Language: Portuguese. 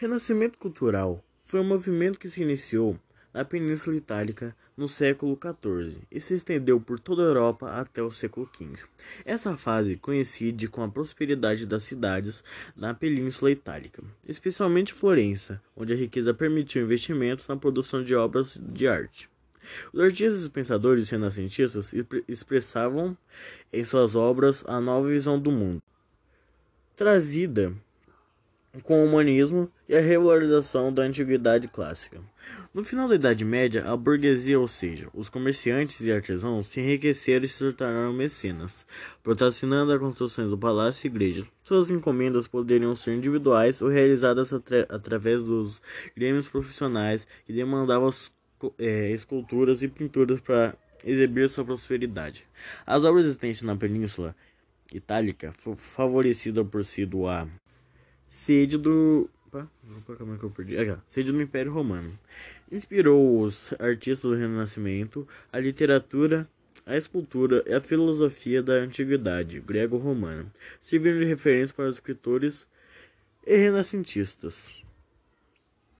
Renascimento cultural foi um movimento que se iniciou na Península Itálica no século XIV e se estendeu por toda a Europa até o século XV. Essa fase coincide com a prosperidade das cidades na Península Itálica, especialmente Florença, onde a riqueza permitiu investimentos na produção de obras de arte. Os artistas e pensadores renascentistas expressavam em suas obras a nova visão do mundo, trazida com o humanismo e a regularização da antiguidade clássica. No final da Idade Média, a burguesia, ou seja, os comerciantes e artesãos, se enriqueceram e se tornaram mecenas, patrocinando as construções do palácio e igrejas. Suas encomendas poderiam ser individuais ou realizadas atra através dos grêmios profissionais que demandavam é, esculturas e pinturas para exibir sua prosperidade. As obras existentes na Península Itálica foram favorecidas por sido a sede do. Opa, é que eu perdi? Aqui, sede do Império Romano. Inspirou os artistas do Renascimento, a literatura, a escultura e a filosofia da antiguidade grego-romana, servindo de referência para os escritores e renascentistas.